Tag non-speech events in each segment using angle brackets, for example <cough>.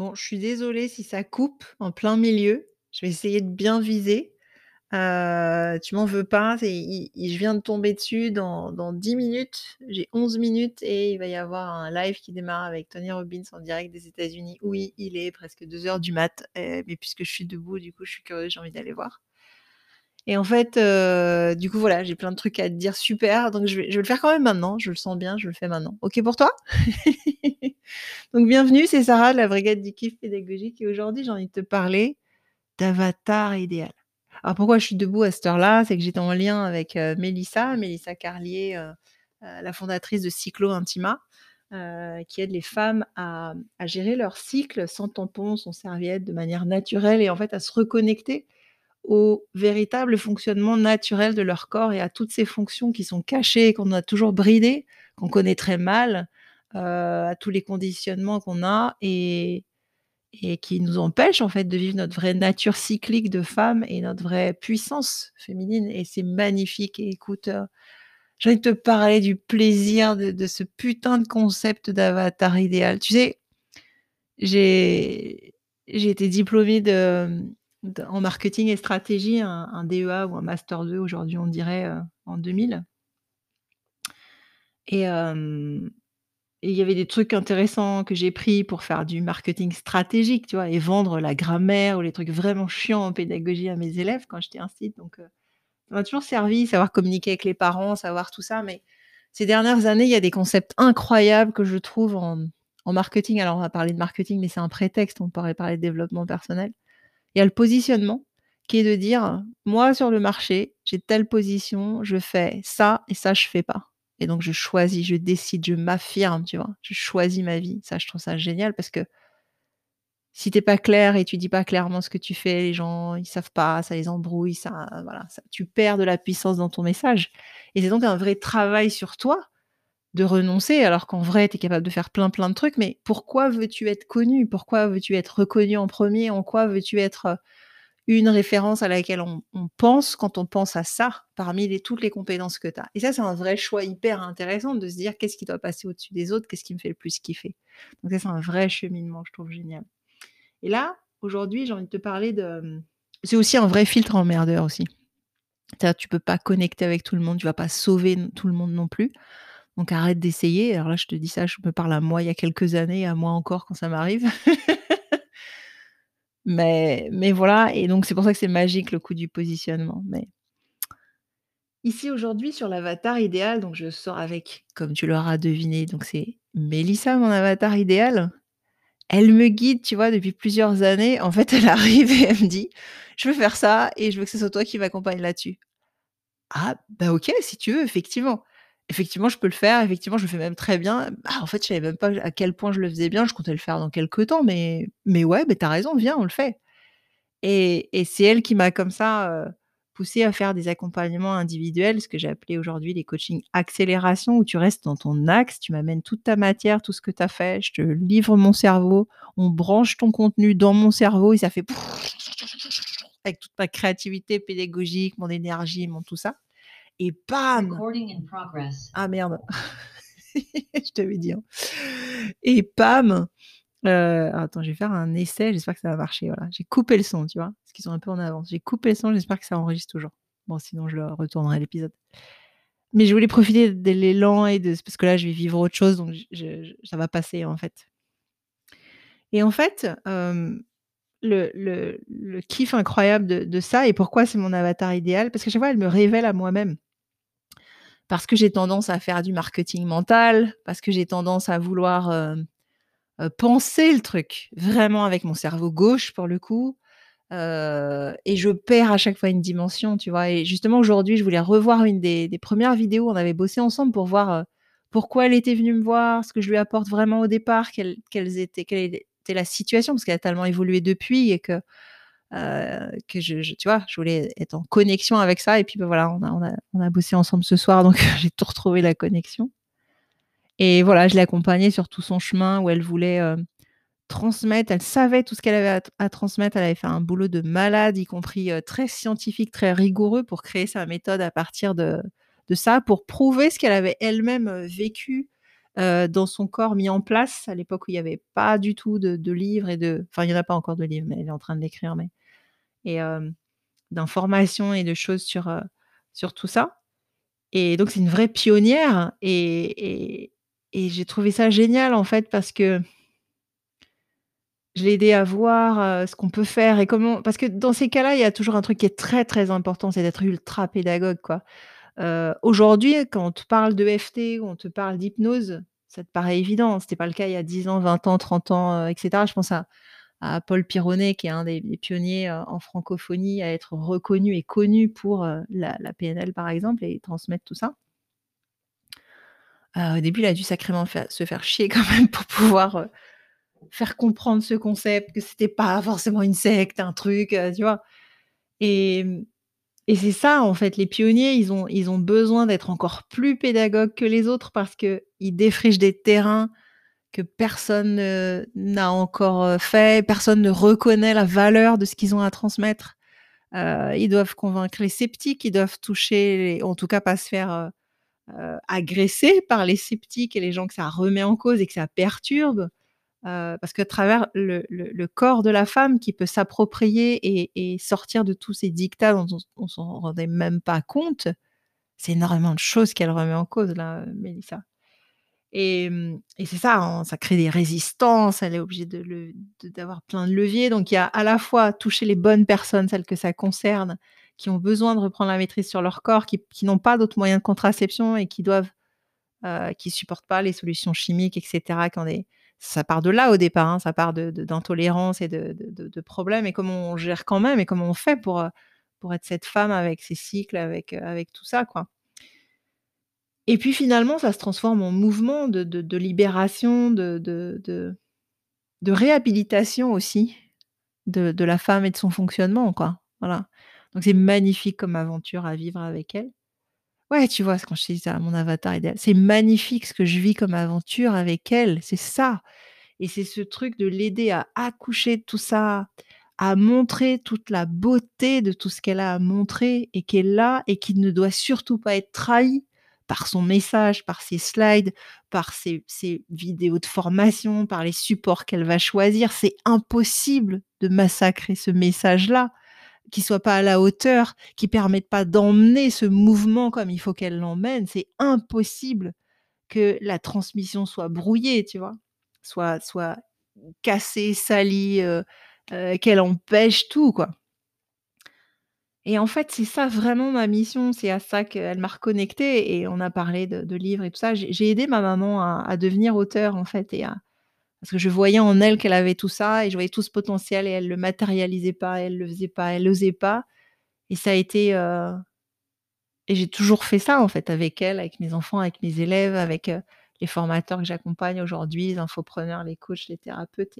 Bon, je suis désolée si ça coupe en plein milieu. Je vais essayer de bien viser. Heu, tu m'en veux pas, je viens de tomber dessus dans dans 10 minutes. J'ai 11 minutes et il va y avoir un live qui démarre avec Tony Robbins en direct des États-Unis. Oui, il est presque 2:00 du mat, heu, mais puisque je suis debout, du coup, je suis curieuse, j'ai envie d'aller voir. Et en fait, heu, du coup, voilà, j'ai plein de trucs à te dire super, donc je vais le faire quand même maintenant, je le sens bien, je le fais maintenant. OK pour toi? <laughs> Donc bienvenue, c'est Sarah de la brigade du kiff pédagogique et aujourd'hui, j'ai envie de te parler d'avatar idéal. Alors pourquoi je suis debout à cette heure-là? C'est que j'étais en lien avec, heu, Mélissa, Mélissa Carlier, heu heu, la fondatrice de Cyclo Intima, qui aide les femmes à gérer leur cycle sans tampon, sans serviette, de manière naturelle et en fait à se reconnecter au véritable fonctionnement naturel de leur corps et à toutes ces fonctions qui sont cachées qu'on a toujours bridées, qu'on connaît très mal, heu, à tous les conditionnements qu'on a et et qui nous empêchent en fait de vivre notre vraie nature cyclique de femme et notre vraie puissance féminine et c'est magnifique et écoute, heu, j'ai envie de te parler du plaisir de de ce putain de concept d'avatar idéal. Tu sais, j'ai j'ai été diplômée de, en marketing et stratégie, un DEA ou un master 2 aujourd'hui on dirait, heu, en 2000 et hem et il y avait des trucs intéressants que j'ai pris pour faire du marketing stratégique, tu vois? Et vendre la grammaire ou les trucs vraiment chiants en pédagogie à mes élèves quand j'étais instite donc heu, ça m'a toujours servi, savoir communiquer avec les parents, savoir tout ça mais ces dernières années, il y a des concepts incroyables que je trouve en, en marketing. Alors on va parler de marketing mais c'est un prétexte, on pourrait parler de développement personnel. Il y a le positionnement qui est de dire: «Moi sur le marché, j'ai telle position, je fais ça et ça je fais pas» et donc je choisis, je décide, je m'affirme, tu vois? Je choisis ma vie. Ça, je trouve ça génial parce que si tu es pas clair et tu dis pas clairement ce que tu fais, les gens, ils savent pas, ça les embrouille, ça voilà, ça tu perds de la puissance dans ton message et c'est donc un vrai travail sur toi de renoncer alors qu'en vrai, tu es capable de faire plein, plein de trucs mais pourquoi veux-tu être connue? Pourquoi veux-tu être reconnue en 1er? En quoi veux-tu être, heu, une référence à laquelle on pense quand on pense à ça, parmi les toutes les compétences que tu as? Et ça, c'est un vrai choix hyper intéressant de se dire: «Qu'est-ce qui doit passer au-dessus des autres? Qu'est-ce qui me fait le plus kiffer?» donc ça, c'est un vrai cheminement, je trouve génial. Et là, aujourd'hui, j'ai envie de te parler de, mmh c'est aussi un vrai filtre emmerdeur aussi. Tu peux pas connecter avec tout le monde, tu vas pas sauver tout le monde non plus, donc arrête d'essayer. Alors là, je te dis ça, je me parle à moi il y a quelques années, à moi encore quand ça m'arrive. <laughs> Mais mais voilà et donc c'est pour ça que c'est magique le coup du positionnement mais ici aujourd'hui sur l'avatar idéal, donc je sors avec, comme tu l'auras deviné, donc c'est Mélissa mon avatar idéal. Elle me guide, tu vois, depuis plusieurs années. En fait, elle arrive et elle me dit: «Je veux faire ça et je veux que ce soit toi qui m'accompagne là-dessus». Ah bah OK, si tu veux, effectivement. Effectivement, je peux le faire, effectivement, je le fais même très bien. Ah en fait, je savais même pas à quel point je le faisais bien, je comptais le faire dans quelque temps mais mais ouais, beh, tu as raison, viens, on le fait et c'est elle qui m'a comme ça, heu, poussée à faire des accompagnements individuels, ce que j'ai appelé aujourd'hui les coachings accélération où tu restes dans ton axe, tu m'amènes toute ta matière, tout ce que tu as fait, je te livre mon cerveau, on branche ton contenu dans mon cerveau et ça fait avec toute ma créativité pédagogique, mon énergie, mon tout ça et bam! Ah merde, <laughs> je t'avais dit, hein et bam! Heu, attends, je vais faire un essai, j'espère que ça va marcher, voilà. J'ai coupé le son, tu vois? Parce qu'ils sont un peu en avance. J'ai coupé le son, j'espère que ça enregistre toujours. Bon, sinon je le retournerai l'épisode. Mais je voulais profiter de l'élan et de parce que là, je vais vivre autre chose donc j je je ça va passer, en fait. Et en fait, hem, le le le kiff incroyable de de ça et pourquoi c'est mon avatar idéal? Parce qu'à chaque fois, elle me révèle à moi-même. Parce que j'ai tendance à faire du marketing mental, parce que j'ai tendance à vouloir, hem, heu, penser le truc, vraiment avec mon cerveau gauche pour le coup, heu et je perds à chaque fois une dimension, tu vois? Et justement aujourd'hui, je voulais revoir une des 1res vidéos, on avait bossé ensemble pour voir, pourquoi elle était venue me voir, ce que je lui apporte vraiment au départ, quelle était la situation parce qu'elle a tellement évolué depuis et que, que je tu vois? Je voulais être en connexion avec ça. Et puis, bah, voilà, on a on a on a bossé ensemble ce soir donc <laughs> j'ai tout retrouvé la connexion. Et voilà, je l'ai accompagnée sur tout son chemin où elle voulait, hem, transmettre, elle savait tout ce qu'elle avait à transmettre, elle avait fait un boulot de malade, y compris, heu, très scientifique, très rigoureux pour créer sa méthode à partir de de ça, pour prouver ce qu'elle avait elle-même, vécu, dans son corps mis en place. À l'époque où il y avait pas du tout de de livres et de enfin il y en a pas encore de livres, mais elle est en train de l'écrire, mais et d'informations et de choses sur, sur tout ça et donc c'est une vraie pionnière et et j'ai trouvé ça génial en fait parce que je l'ai aidée à voir, ce qu'on peut faire et comment parce que dans ces cas-là, il y a toujours un truc qui est très, très important, c'est d'être ultra pédagogue, quoi. Aujourd'hui, quand on te parle d'EFT on te parle d'hypnose, ça te paraît évident. C'était pas le cas il y a 10 ans, 20 ans, 30 ans, heu, et cetera. Je pense à à Paul Pironet qui est un des pionniers, heu, en francophonie à être reconnu et connu pour, heu, la PNL par exemple et transmettre tout ça. Heu, au début, il a dû sacrément se faire chier quand même pour pouvoir, faire comprendre ce concept, que c'était pas forcément une secte, un truc, tu vois? Et et c'est ça en fait, les pionniers, ils ont ils ont besoin d'être encore plus pédagogues que les autres parce qu'ils défrichent des terrains que personne, n'a encore, heu, fait. Personne ne reconnaît la valeur de ce qu'ils ont à transmettre. Heu, ils doivent convaincre les sceptiques, ils doivent toucher en tout cas pas se faire, heu, agresser par les sceptiques et les gens que ça remet en cause et que ça perturbe. Parce qu'à travers le corps de la femme qui peut s'approprier et et sortir de tous ces diktats dont on on s'en rendait même pas compte, c'est énormément de choses qu'elle remet en cause là, Mélissa. Et mmh et c'est ça, hein, ça crée des résistances, elle est obligée d'avoir plein de leviers, donc il y a à la fois toucher les bonnes personnes, celles que ça concerne, qui ont besoin de reprendre la maîtrise sur leur corps, qui n'ont pas d'autres moyens de contraception et qui doivent heu, qui supportent pas les solutions chimiques et cetera, qui ont des ça part de là au départ, hein, ça part de de d'intolérance et de problèmes et comment on gère quand même et comment on fait pour, pour être cette femme avec ses cycles, avec, heu, avec tout ça, quoi. Et puis finalement, ça se transforme en mouvement de de libération, de de réhabilitation aussi de la femme et de son fonctionnement, quoi. Voilà. Donc c'est magnifique comme aventure à vivre avec elle. Ouais, tu vois? Quand je dis ça, mon avatar idéal. C'est magnifique ce que je vis comme aventure avec elle, c'est ça et c'est ce truc de l'aider à accoucher de tout ça, à montrer toute la beauté de tout ce qu'elle a à montrer et qu'elle a et qui ne doit surtout pas être trahi par son message, par ses slides, par ses vidéos de formation, par les supports qu'elle va choisir. C'est impossible de massacrer ce message-là, qui soit pas à la hauteur, qui permette pas d'emmener ce mouvement comme il faut qu'elle l'emmène. C'est impossible que la transmission soit brouillée, tu vois? Soit soit cassée, salie, heu heu, qu'elle empêche tout, quoi. Et en fait, c'est ça vraiment ma mission, c'est à ça qu'elle m'a reconnectée et on a parlé de livres et tout ça. J'ai aidé ma maman à devenir auteure, en fait et à parce que je voyais en elle qu'elle avait tout ça et je voyais tout ce potentiel et elle le matérialisait pas, elle le faisait pas, elle osait pas et ça a été, heu et j'ai toujours fait ça, en fait, avec elle, avec mes enfants, avec mes élèves, avec, heu, les formateurs que j'accompagne aujourd'hui, les infopreneurs, les coachs, les thérapeutes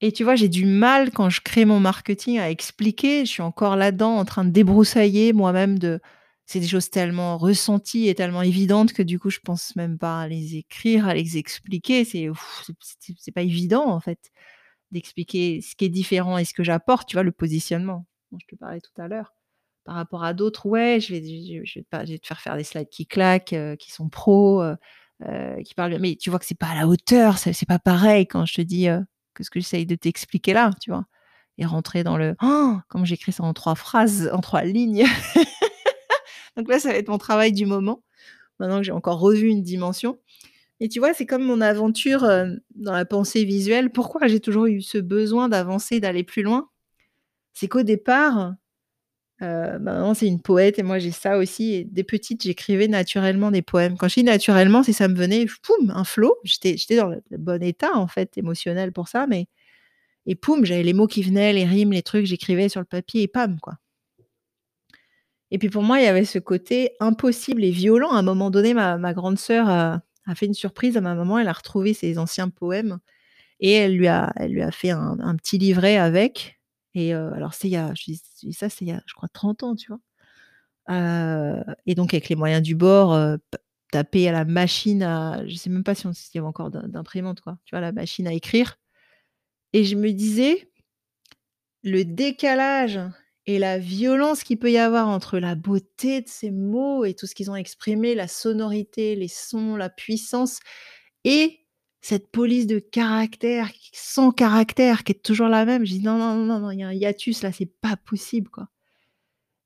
et tu vois, j'ai du mal quand je crée mon marketing à expliquer. Je suis encore là-dedans en train de débroussailler moi-même de c'est des choses tellement ressenties et tellement évidentes que du coup, je pense même pas à les écrire, à les expliquer. C'est c'est pas évident en fait d'expliquer ce qui est différent et ce que j'apporte, tu vois? Le positionnement dont je te parlais tout à l'heure. Par rapport à d'autres, ouais, je vais te faire faire des slides qui claquent, heu, qui sont pros, heu heu, qui parlent bien mais tu vois que c'est pas à la hauteur, c'est pas pareil quand je te dis, heu, que ce que j'essaye de t'expliquer là, tu vois? Et rentrer dans le comment j'écris ça en 3 phrases, en 3 lignes? <laughs> Donc là, ça va être mon travail du moment, maintenant que j'ai encore revu une dimension et tu vois, c'est comme mon aventure, hem, dans la pensée visuelle. Pourquoi j'ai toujours eu ce besoin d'avancer, d'aller plus loin? C'est qu'au départ, ma maman, c'est une poète et moi, j'ai ça aussi et dès petite, j'écrivais naturellement des poèmes. Quand je dis naturellement, c'est ça me venait poum, un flow. J'étais j'étais dans le bon état, en fait, émotionnel pour ça, mais et poum, j'avais les mots qui venaient, les rimes, les trucs, j'écrivais sur le papier et pam, quoi. Et puis pour moi, il y avait ce côté impossible et violent. À un moment donné, ma ma grande sœur a fait une surprise à ma maman. Elle a retrouvé ses anciens poèmes et elle lui a elle lui a fait un petit livret avec et alors c'est il y a je dis ça, c'est il y a, je crois 30 ans, tu vois? Et donc avec les moyens du bord, taper à la machine à je sais même pas si on y avait encore d'im d'imprimante, quoi, tu vois? La machine à écrire et je me disais: «Le décalage et la violence qu'il peut y avoir entre la beauté de ces mots et tout ce qu'ils ont exprimé, la sonorité, les sons, la puissance et cette police de caractère sans caractère qui est toujours la même. Je dis: «Non, non, non, il y a un hiatus là, c'est pas possible, quoi».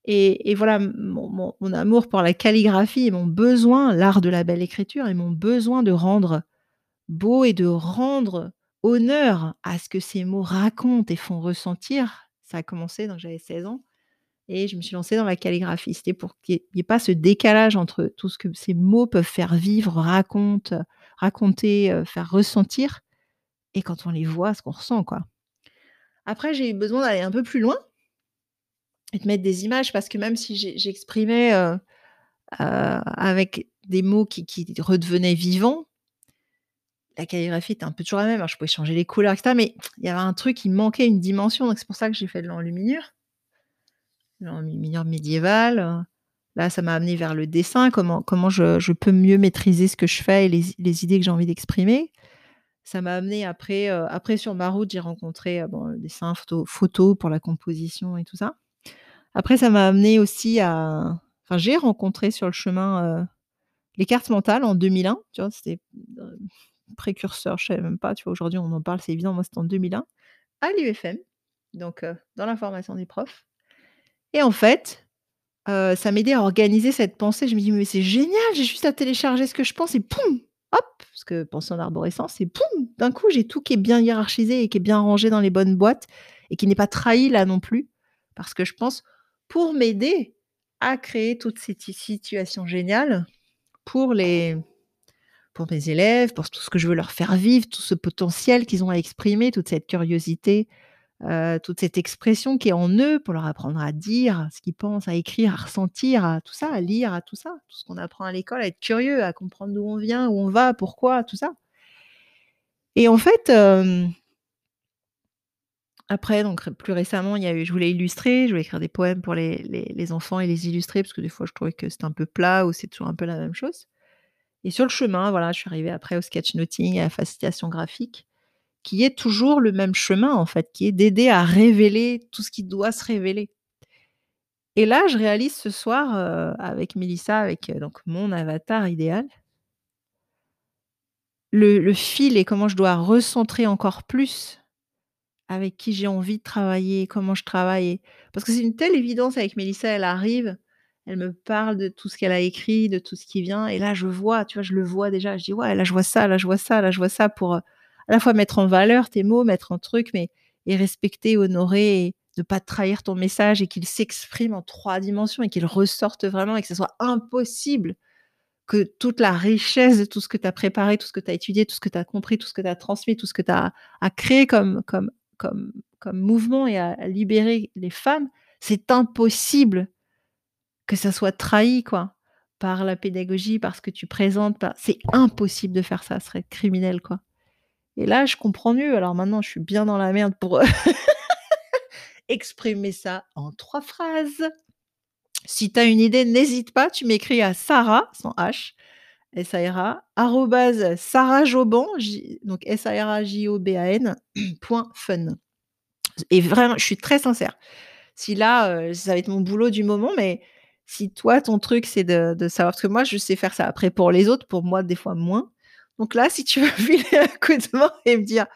Et voilà, mon amour pour la calligraphie et mon besoin, l'art de la belle écriture et mon besoin de rendre beau et de rendre honneur à ce que ces mots racontent et font ressentir, ça a commencé donc j'avais 16 ans et je me suis lancée dans la calligraphie. C'était pour qu'il y ait pas ce décalage entre tout ce que ces mots peuvent faire vivre, raconte, raconter, heu, faire ressentir et quand on les voit, ce qu'on ressent, quoi. Après, j'ai eu besoin d'aller un peu plus loin et de mettre des images parce que même si j'exprimais, heu heu, avec des mots qui redevenaient vivants la calligraphie était un peu toujours la même, je pouvais changer les couleurs et cetera, mais il y avait un truc qui manquait une dimension, donc c'est pour ça que j'ai fait de l'enluminure. L'enluminure médiévale, heu, là, ça m'a amené vers le dessin, comment comment je je peux mieux maîtriser ce que je fais et les les idées que j'ai envie d'exprimer. Ça m'a amené après, après sur ma route, j'ai rencontré, bon, le dessin, photo photo pour la composition et tout ça. Après ça m'a amené aussi à enfin j'ai rencontré sur le chemin, les cartes mentales en 2001, tu vois? C'était, précurseur, je savais même pas, tu vois? Aujourd'hui on en parle, c'est évident, moi c'était en 2001, à l'UFM, donc dans la formation des profs et en fait, heu, ça m'aidait à organiser cette pensée. Je me dis: «Mais c'est génial, j'ai juste à télécharger ce que je pense et poum, hop!» parce que penser en arborescence et poum, d'un coup j'ai tout qui est bien hiérarchisé et qui est bien rangé dans les bonnes boîtes et qui n'est pas trahi là non plus. Parce que je pense pour m'aider à créer toutes ces ti situations géniales pour les pour mes élèves, pour tout ce que je veux leur faire vivre, tout ce potentiel qu'ils ont à exprimer, toute cette curiosité, heu, toute cette expression qui est en eux pour leur apprendre à dire ce qu'ils pensent, à écrire, à ressentir, à tout ça, à lire, à tout ça, tout ce qu'on apprend à l'école, à être curieux, à comprendre d'où on vient, où on va, pourquoi, tout ça. Et en fait, hem après donc plus récemment, il y a eu je voulais illustrer, je voulais écrire des poèmes pour les les les enfants et les illustrer parce que des fois je trouvais que c'était un peu plat ou c'est toujours un peu la même chose. Et sur le chemin, voilà, je suis arrivée après au sketchnoting, à la facilitation graphique, qui est toujours le même chemin en fait, qui est d'aider à révéler tout ce qui doit se révéler. Et là, je réalise ce soir, heu, avec Mélissa, avec, heu, donc mon avatar idéal le le fil et comment je dois recentrer encore plus avec qui j'ai envie de travailler, comment je travaille parce que c'est une telle évidence avec Mélissa, elle arrive, elle me parle de tout ce qu'elle a écrit, de tout ce qui vient et là je vois, tu vois, je le vois déjà, je dis: «Ouais, là je vois ça, là je vois ça, là je vois ça» pour, heu, à la fois mettre en valeur tes mots, mettre un truc, mais et respecter, honorer ne pas trahir ton message et qu'il s'exprime en 3 dimensions et qu'il ressorte vraiment et que ce soit impossible que toute la richesse de tout ce que tu as préparé, tout ce que tu as étudié, tout ce que tu as compris, tout ce que tu as transmis, tout ce que tu as créé comme comme comme comme mouvement et à à libérer les femmes, c'est impossible que ça soit trahi quoi, par la pédagogie, par ce que tu présentes, c'est impossible de faire ça, ce serait criminel quoi. Et là, je comprends mieux. Alors maintenant, je suis bien dans la merde pour, <laughs> exprimer ça en 3 phrases. Si tu as une idée, n'hésite pas, tu m'écris à Sarah, sans H, S-A-R-A, arrobase sarahjoban, J donc S-A-R-A-J-O-B-A-N <clears throat> point fun. Et vraiment, je suis très sincère. Si là, heu, ça va être mon boulot du moment, mais si toi, ton truc, c'est de de savoir parce que moi, je sais faire ça. Après pour les autres, pour moi, des fois moins. Donc là, si tu veux <laughs> filer un coup de main et me dire: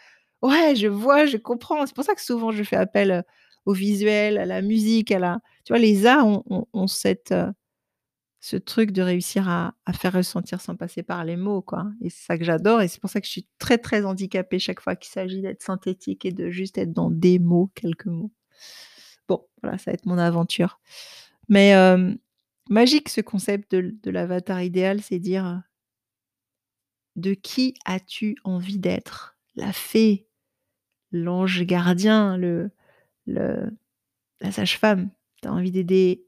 «Ouais, je vois, je comprends», c'est pour ça que souvent je fais appel, heu, au visuel, à la musique, à la tu vois, les arts ont heu, ce truc de réussir à faire ressentir sans passer par les mots, quoi. Et c'est ça que j'adore et c'est pour ça que je suis très, très handicapée chaque fois qu'il s'agit d'être synthétique et de juste être dans des mots, quelques mots. Bon, voilà, ça va être mon aventure. Mais, hem, magique ce concept de l'avatar idéal, c'est dire de qui as-tu envie d'être? La fée, l'ange gardien, le la sage-femme. Tu as envie d'aider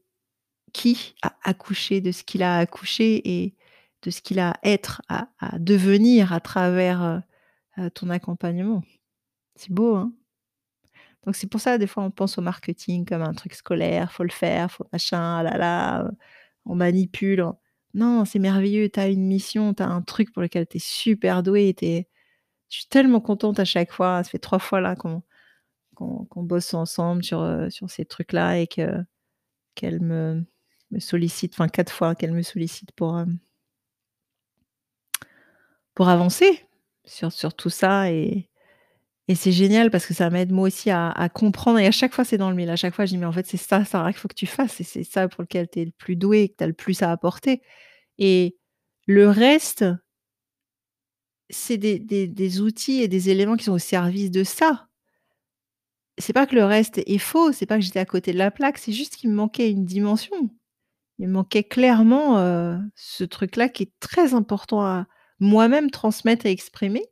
qui à accoucher de ce qu'il a à accoucher et de ce qu'il a à être, à devenir à travers, heu heu, ton accompagnement? C'est beau, hein? Donc c'est pour ça, des fois, on pense au marketing comme un truc scolaire, faut le faire, faut machin, ah là là, on manipule, on non, c'est merveilleux, tu as une mission, tu as un truc pour lequel tu es super es je suis tellement contente à chaque fois, ça fait 3 fois là qu'on bosse ensemble sur, heu, sur ces trucs-là et que qu'elle me sollicite, enfin 4 fois qu'elle me sollicite pour, pour avancer sur tout ça et et c'est génial parce que ça m'aide moi aussi à comprendre. Et à chaque fois c'est dans le mille. À chaque fois je dis: «Mais en fait c'est ça, Sarah, qu'il faut que tu fasses et c'est ça pour lequel tu es le plus douée, que tu as le plus à apporter» et le reste c'est des des outils et des éléments qui sont au service de ça. C'est pas que le reste est faux, c'est pas que j'étais à côté de la plaque, c'est juste qu'il me manquait une dimension. Il me manquait clairement, heu, ce truc-là qui est très important à moi-même transmettre et exprimer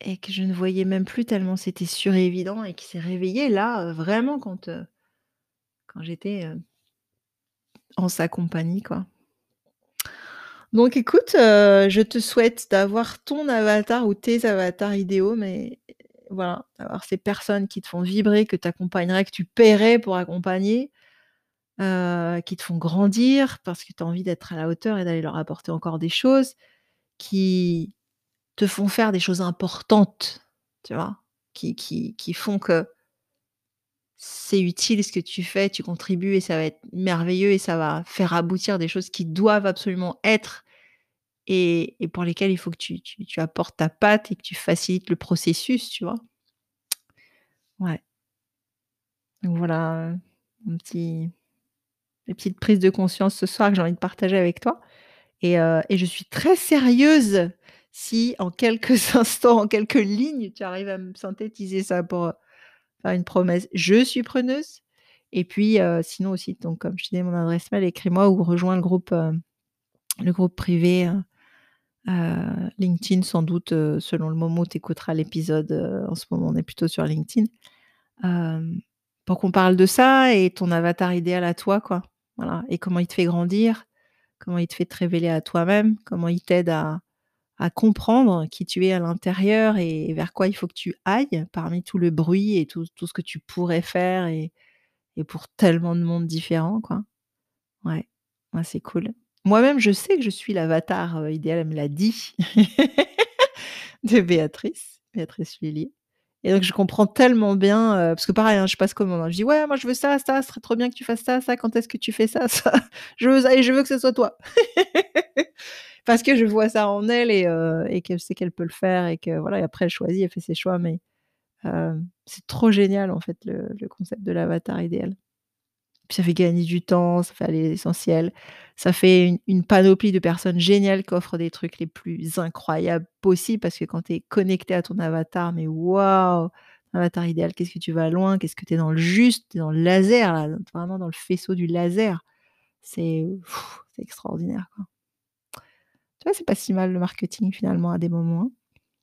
et que je ne voyais même plus tellement c'était surévident et qui s'est réveillé là, heu, vraiment quand, heu, quand j'étais, en sa compagnie, quoi. Donc écoute, heu, je te souhaite d'avoir ton avatar ou tes avatars idéaux, mais voilà, d'avoir ces personnes qui te font vibrer, que tu accompagnerais, que tu paierais pour accompagner, heu, qui te font grandir parce que tu as envie d'être à la hauteur et d'aller leur apporter encore des choses, qui te font faire des choses importantes, tu vois? Qui qui qui font que c'est utile ce que tu fais, tu contribues et ça va être merveilleux et ça va faire aboutir des choses qui doivent absolument être et et pour lesquelles il faut que tu tu apportes ta patte et que tu facilites le processus, tu vois? Ouais. Donc voilà, mon petit mes petites prises de conscience ce soir que j'ai envie de partager avec toi et heu et je suis très sérieuse si en quelques <laughs> instants, en quelques lignes, tu arrives à me synthétiser ça pour, faire une promesse. Je suis preneuse et puis, heu, sinon aussi donc comme je disais mon adresse mail, écris-moi ou rejoins le groupe, heu, le groupe privé, heu, LinkedIn sans doute, selon le moment où tu écouteras l'épisode, en ce moment on est plutôt sur LinkedIn. Pour qu'on parle de ça et ton avatar idéal à toi, quoi. Voilà et comment il te fait grandir, comment il te fait te révéler à toi-même, comment il t'aide à à comprendre qui tu es à l'intérieur et vers quoi il faut que tu ailles parmi tout le bruit et tout tout ce que tu pourrais faire et et pour tellement de mondes différents, quoi. Ouais, ouais, c'est cool. Moi-même, je sais que je suis l'avatar, heu, idéal, elle me l'a dit, <laughs> de Béatrice, Béatrice Lhuillier et donc je comprends tellement bien, heu, parce que pareil, hein, je passe commande, hein. Je dis: «Ouais, moi je veux ça, ça, ce serait trop bien que tu fasses ça, ça, quand est-ce que tu fais ça, ça? <laughs> Je veux ça et je veux que ce soit toi». <laughs> Parce que je vois ça en elle et heu et qu'elle sait qu'elle peut le faire et que voilà et après elle choisit, elle fait ses choix mais hem, c'est trop génial en fait le concept de l'avatar idéal. Puis ça fait gagner du temps, ça fait aller l'essentiel, ça fait une panoplie de personnes géniales qui offrent des trucs les plus incroyables possibles parce que quand tu es connecté à ton avatar, mais waouh! Avatar idéal, qu'est-ce que tu vas loin, qu'est-ce que tu es dans le juste, tu es dans le laser là, vraiment dans le faisceau du laser. C'est extraordinaire, quoi. Tu vois, c'est pas si mal le marketing finalement à des moments, hein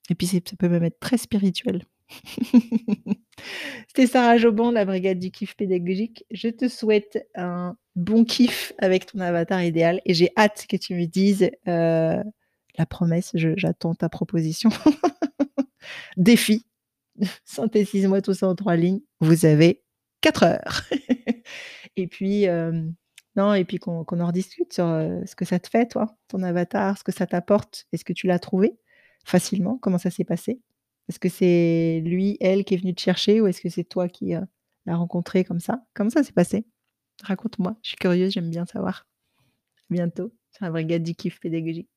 et puis ça peut même être très spirituel. <laughs> C'était Sarah Joban de la brigade du kiff pédagogique. Je te souhaite un bon kiff avec ton avatar idéal et j'ai hâte que tu me dises, heu, la promesse, j'attends ta proposition. <laughs> Défi, synthétise-moi tout ça en 3 lignes. Vous avez 4 heures <laughs> et puis, hem, non et puis qu'on en rediscute sur, heu, ce que ça te fait toi, ton avatar, ce que ça t'apporte. Est-ce que tu l'as trouvé facilement? Comment ça s'est passé? Est-ce que c'est lui, elle qui est venu te chercher ou est-ce que c'est toi qui, heu, l'as rencontré comme ça? Comment ça s'est passé? Raconte-moi, je suis curieuse, j'aime bien savoir. Bientôt sur la brigade du kiff pédagogique.